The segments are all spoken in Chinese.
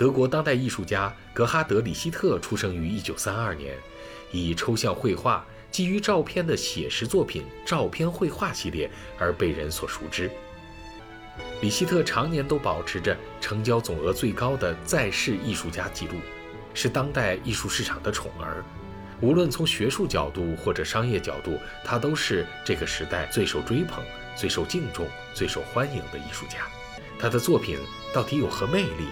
德国当代艺术家格哈德·里希特出生于1932年，以抽象绘画、基于照片的写实作品《照片绘画》系列而被人所熟知。里希特常年都保持着成交总额最高的在世艺术家记录，是当代艺术市场的宠儿。无论从学术角度或者商业角度，他都是这个时代最受追捧、最受敬重、最受欢迎的艺术家。他的作品到底有何魅力？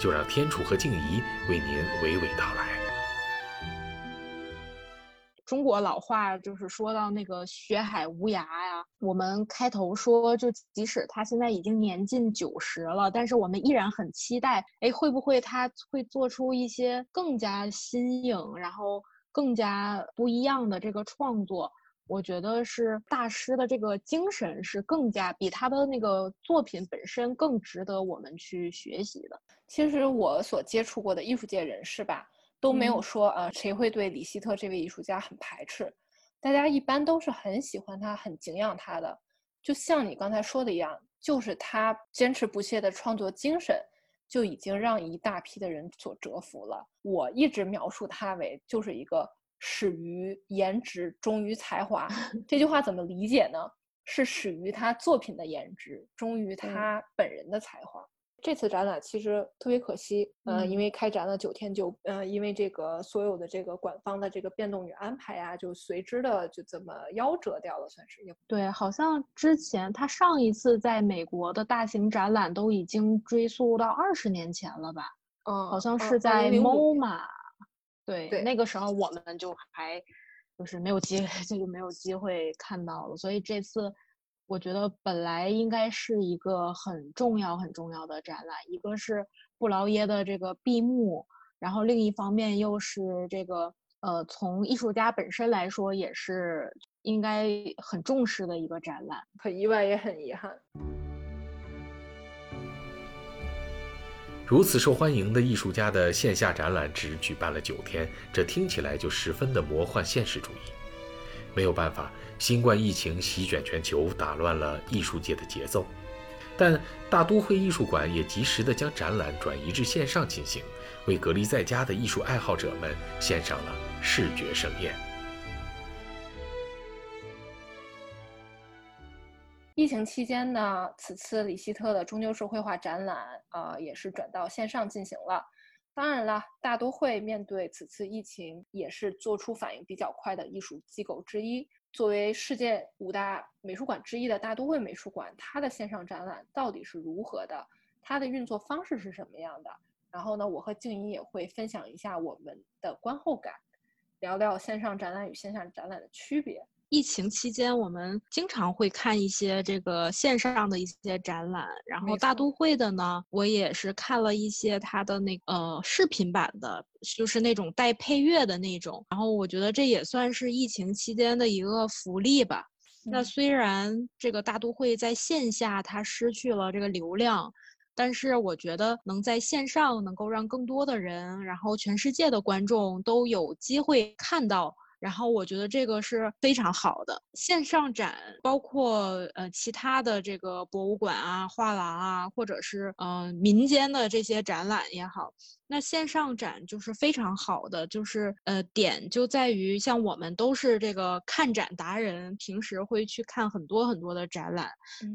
就让天楚和静怡为您娓娓道来。中国老话就是说到那个学海无涯呀，我们开头说，就即使他现在已经年近九十了，但是我们依然很期待，哎，会不会他会做出一些更加新颖，然后更加不一样的这个创作？我觉得是大师的这个精神是更加比他的那个作品本身更值得我们去学习的。其实我所接触过的艺术界人士吧。都没有说啊，谁会对李希特这位艺术家很排斥？大家一般都是很喜欢他，很敬仰他的。就像你刚才说的一样，就是他坚持不懈的创作精神，就已经让一大批的人所折服了。我一直描述他为就是一个始于颜值，忠于才华。这句话怎么理解呢？是始于他作品的颜值，忠于他本人的才华。这次展览其实特别可惜，呃，因为开展了九天就，呃，因为这个所有的这个馆方的这个变动与安排呀，就随之的就这么夭折掉了，算是。对，好像之前他上一次在美国的大型展览都已经追溯到二十年前了吧？嗯，好像是在 MoMA。对对，那个时候我们就还就是没有机会，就没有机会看到了，所以这次。我觉得本来应该是一个很重要、很重要的展览，一个是布劳耶的这个闭幕，然后另一方面又是这个呃，从艺术家本身来说也是应该很重视的一个展览。很意外，也很遗憾。如此受欢迎的艺术家的线下展览只举办了九天，这听起来就十分的魔幻现实主义。没有办法，新冠疫情席卷全球，打乱了艺术界的节奏。但大都会艺术馆也及时地将展览转移至线上进行，为隔离在家的艺术爱好者们献上了视觉盛宴。疫情期间呢，此次李希特的终究是绘画展览，呃，也是转到线上进行了。当然了，大都会面对此次疫情也是做出反应比较快的艺术机构之一。作为世界五大美术馆之一的大都会美术馆，它的线上展览到底是如何的？它的运作方式是什么样的？然后呢，我和静怡也会分享一下我们的观后感，聊聊线上展览与线下展览的区别。疫情期间，我们经常会看一些这个线上的一些展览，然后大都会的呢，我也是看了一些它的那呃视频版的，就是那种带配乐的那种，然后我觉得这也算是疫情期间的一个福利吧。那虽然这个大都会在线下它失去了这个流量，但是我觉得能在线上能够让更多的人，然后全世界的观众都有机会看到。然后我觉得这个是非常好的线上展，包括呃其他的这个博物馆啊、画廊啊，或者是嗯民间的这些展览也好，那线上展就是非常好的，就是呃点就在于像我们都是这个看展达人，平时会去看很多很多的展览，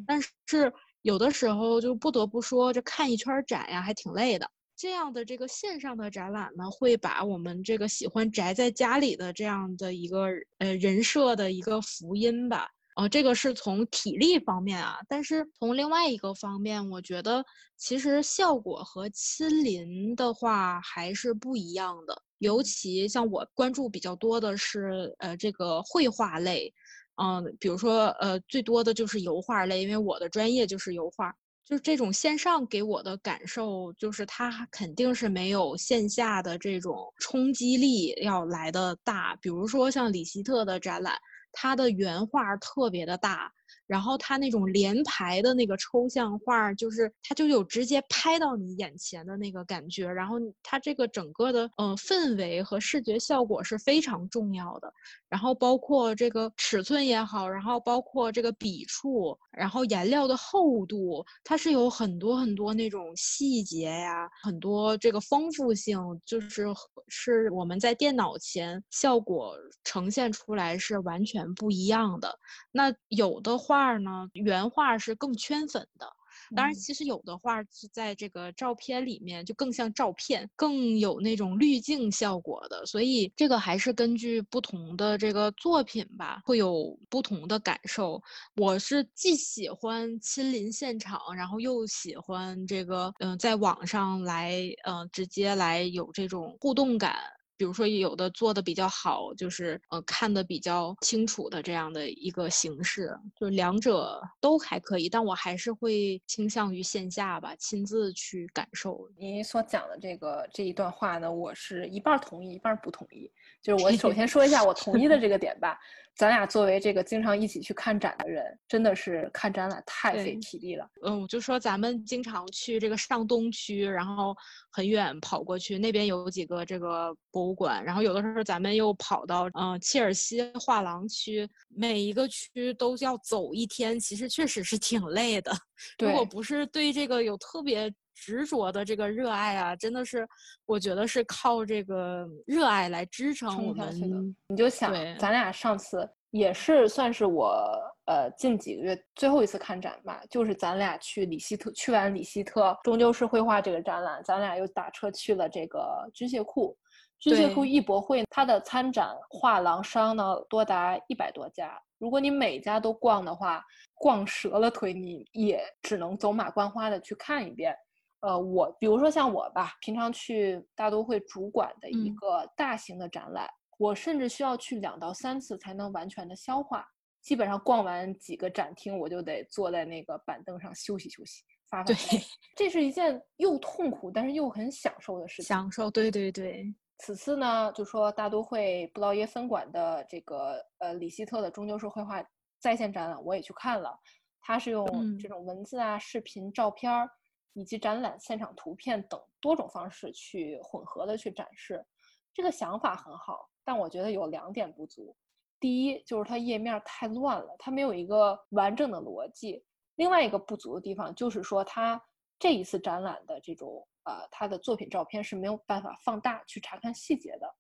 但是有的时候就不得不说，这看一圈展呀还挺累的。这样的这个线上的展览呢，会把我们这个喜欢宅在家里的这样的一个呃人设的一个福音吧。啊，这个是从体力方面啊，但是从另外一个方面，我觉得其实效果和亲临的话还是不一样的。尤其像我关注比较多的是呃这个绘画类，嗯，比如说呃最多的就是油画类，因为我的专业就是油画。就这种线上给我的感受，就是它肯定是没有线下的这种冲击力要来的大。比如说像李希特的展览，它的原画特别的大，然后它那种连排的那个抽象画，就是它就有直接拍到你眼前的那个感觉，然后它这个整个的呃氛围和视觉效果是非常重要的。然后包括这个尺寸也好，然后包括这个笔触，然后颜料的厚度，它是有很多很多那种细节呀，很多这个丰富性，就是是我们在电脑前效果呈现出来是完全不一样的。那有的画呢，原画是更圈粉的。当然，其实有的画是在这个照片里面就更像照片，更有那种滤镜效果的，所以这个还是根据不同的这个作品吧，会有不同的感受。我是既喜欢亲临现场，然后又喜欢这个，嗯，在网上来，嗯，直接来有这种互动感。比如说有的做的比较好，就是呃看的比较清楚的这样的一个形式，就是两者都还可以，但我还是会倾向于线下吧，亲自去感受。您所讲的这个这一段话呢，我是一半同意，一半不同意。就是我首先说一下我同意的这个点吧。咱俩作为这个经常一起去看展的人，真的是看展览太费体力了。嗯，我就说咱们经常去这个上东区，然后很远跑过去，那边有几个这个博物馆，然后有的时候咱们又跑到嗯切尔西画廊区，每一个区都要走一天，其实确实是挺累的。如果不是对这个有特别。执着的这个热爱啊，真的是，我觉得是靠这个热爱来支撑我们。你就想，咱俩上次也是算是我呃近几个月最后一次看展吧，就是咱俩去里希特，去完里希特终究是绘画这个展览，咱俩又打车去了这个军械库。军械库艺博会，它的参展画廊商呢多达一百多家，如果你每家都逛的话，逛折了腿，你也只能走马观花的去看一遍。呃，我比如说像我吧，平常去大都会主管的一个大型的展览，我甚至需要去两到三次才能完全的消化。基本上逛完几个展厅，我就得坐在那个板凳上休息休息，发发呆。这是一件又痛苦但是又很享受的事情。享受，对对对。此次呢，就说大都会布劳耶分馆的这个呃里希特的终究是绘画在线展览，我也去看了。它是用这种文字啊、视频、照片儿。以及展览现场图片等多种方式去混合的去展示，这个想法很好，但我觉得有两点不足。第一就是它页面太乱了，它没有一个完整的逻辑。另外一个不足的地方就是说，它这一次展览的这种呃，他的作品照片是没有办法放大去查看细节的。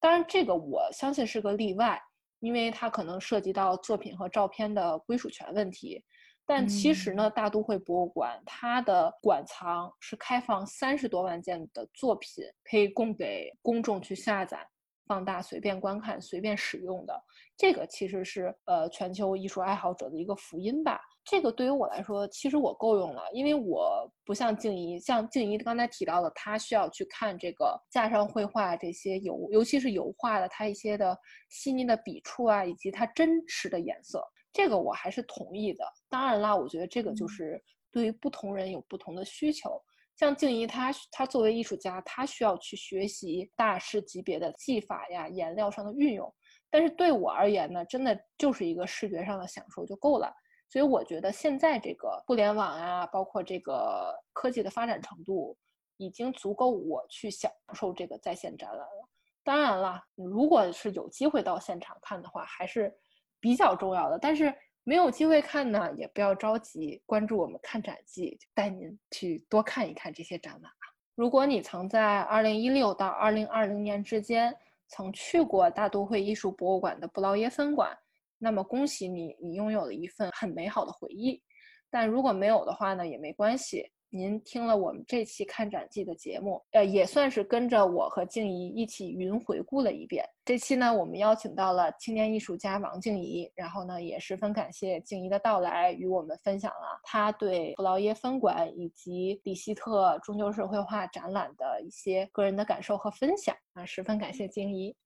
当然，这个我相信是个例外，因为它可能涉及到作品和照片的归属权问题。但其实呢，大都会博物馆它的馆藏是开放三十多万件的作品，可以供给公众去下载、放大、随便观看、随便使用的。这个其实是呃全球艺术爱好者的一个福音吧。这个对于我来说，其实我够用了，因为我不像静怡，像静怡刚才提到的，她需要去看这个架上绘画这些油，尤其是油画的它一些的细腻的笔触啊，以及它真实的颜色。这个我还是同意的。当然啦，我觉得这个就是对于不同人有不同的需求。像静怡，她她作为艺术家，她需要去学习大师级别的技法呀、颜料上的运用。但是对我而言呢，真的就是一个视觉上的享受就够了。所以我觉得现在这个互联网啊，包括这个科技的发展程度，已经足够我去享受这个在线展览了。当然了，如果是有机会到现场看的话，还是。比较重要的，但是没有机会看呢，也不要着急。关注我们看展记，带您去多看一看这些展览如果你曾在2016到2020年之间曾去过大都会艺术博物馆的布劳耶分馆，那么恭喜你，你拥有了一份很美好的回忆。但如果没有的话呢，也没关系。您听了我们这期看展记的节目，呃，也算是跟着我和静怡一起云回顾了一遍。这期呢，我们邀请到了青年艺术家王静怡，然后呢，也十分感谢静怡的到来，与我们分享了她对布劳耶分馆以及里希特终究是绘画展览的一些个人的感受和分享啊，十分感谢静怡。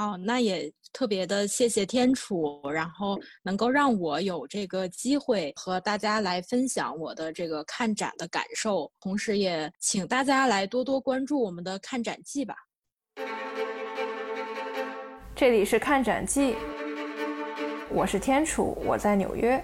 哦，那也特别的谢谢天楚，然后能够让我有这个机会和大家来分享我的这个看展的感受，同时也请大家来多多关注我们的看展记吧。这里是看展记，我是天楚，我在纽约。